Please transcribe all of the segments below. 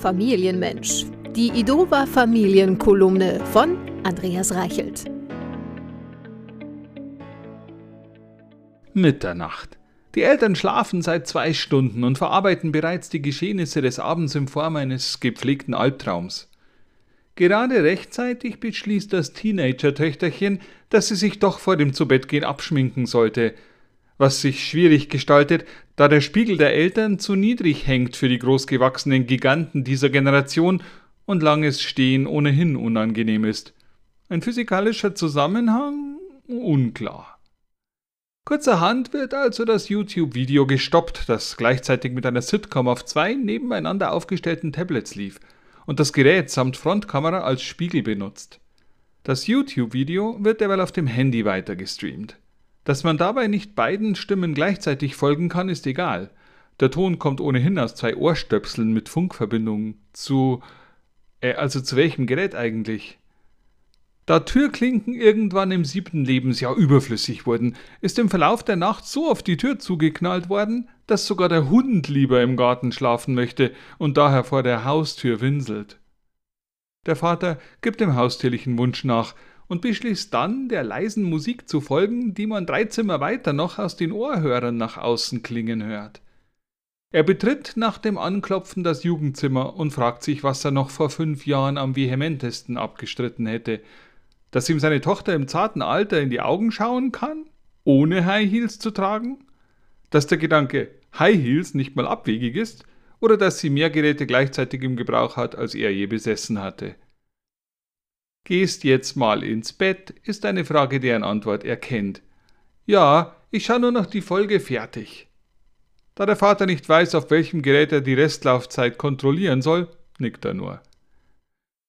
Familienmensch. Die Idova Familienkolumne von Andreas Reichelt. Mitternacht. Die Eltern schlafen seit zwei Stunden und verarbeiten bereits die Geschehnisse des Abends in Form eines gepflegten Albtraums. Gerade rechtzeitig beschließt das Teenager-Töchterchen, dass sie sich doch vor dem Zubettgehen abschminken sollte, was sich schwierig gestaltet, da der Spiegel der Eltern zu niedrig hängt für die großgewachsenen Giganten dieser Generation und langes Stehen ohnehin unangenehm ist. Ein physikalischer Zusammenhang? Unklar. Kurzerhand wird also das YouTube-Video gestoppt, das gleichzeitig mit einer Sitcom auf zwei nebeneinander aufgestellten Tablets lief – und das Gerät samt Frontkamera als Spiegel benutzt. Das YouTube-Video wird derweil auf dem Handy weiter gestreamt. Dass man dabei nicht beiden Stimmen gleichzeitig folgen kann, ist egal. Der Ton kommt ohnehin aus zwei Ohrstöpseln mit Funkverbindung zu. Äh, also zu welchem Gerät eigentlich? Da Türklinken irgendwann im siebten Lebensjahr überflüssig wurden, ist im Verlauf der Nacht so auf die Tür zugeknallt worden, dass sogar der Hund lieber im Garten schlafen möchte und daher vor der Haustür winselt. Der Vater gibt dem haustierlichen Wunsch nach und beschließt dann, der leisen Musik zu folgen, die man drei Zimmer weiter noch aus den Ohrhörern nach außen klingen hört. Er betritt nach dem Anklopfen das Jugendzimmer und fragt sich, was er noch vor fünf Jahren am vehementesten abgestritten hätte, dass ihm seine Tochter im zarten Alter in die Augen schauen kann, ohne High Heels zu tragen? Dass der Gedanke High Heels nicht mal abwegig ist? Oder dass sie mehr Geräte gleichzeitig im Gebrauch hat, als er je besessen hatte? Gehst jetzt mal ins Bett, ist eine Frage, deren Antwort er kennt. Ja, ich schaue nur noch die Folge fertig. Da der Vater nicht weiß, auf welchem Gerät er die Restlaufzeit kontrollieren soll, nickt er nur.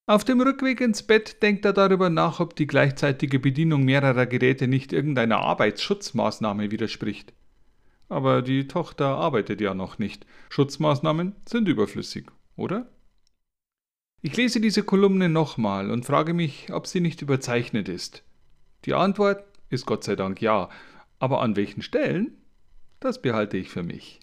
Auf dem Rückweg ins Bett denkt er darüber nach, ob die gleichzeitige Bedienung mehrerer Geräte nicht irgendeiner Arbeitsschutzmaßnahme widerspricht. Aber die Tochter arbeitet ja noch nicht. Schutzmaßnahmen sind überflüssig, oder? Ich lese diese Kolumne nochmal und frage mich, ob sie nicht überzeichnet ist. Die Antwort ist Gott sei Dank ja, aber an welchen Stellen? Das behalte ich für mich.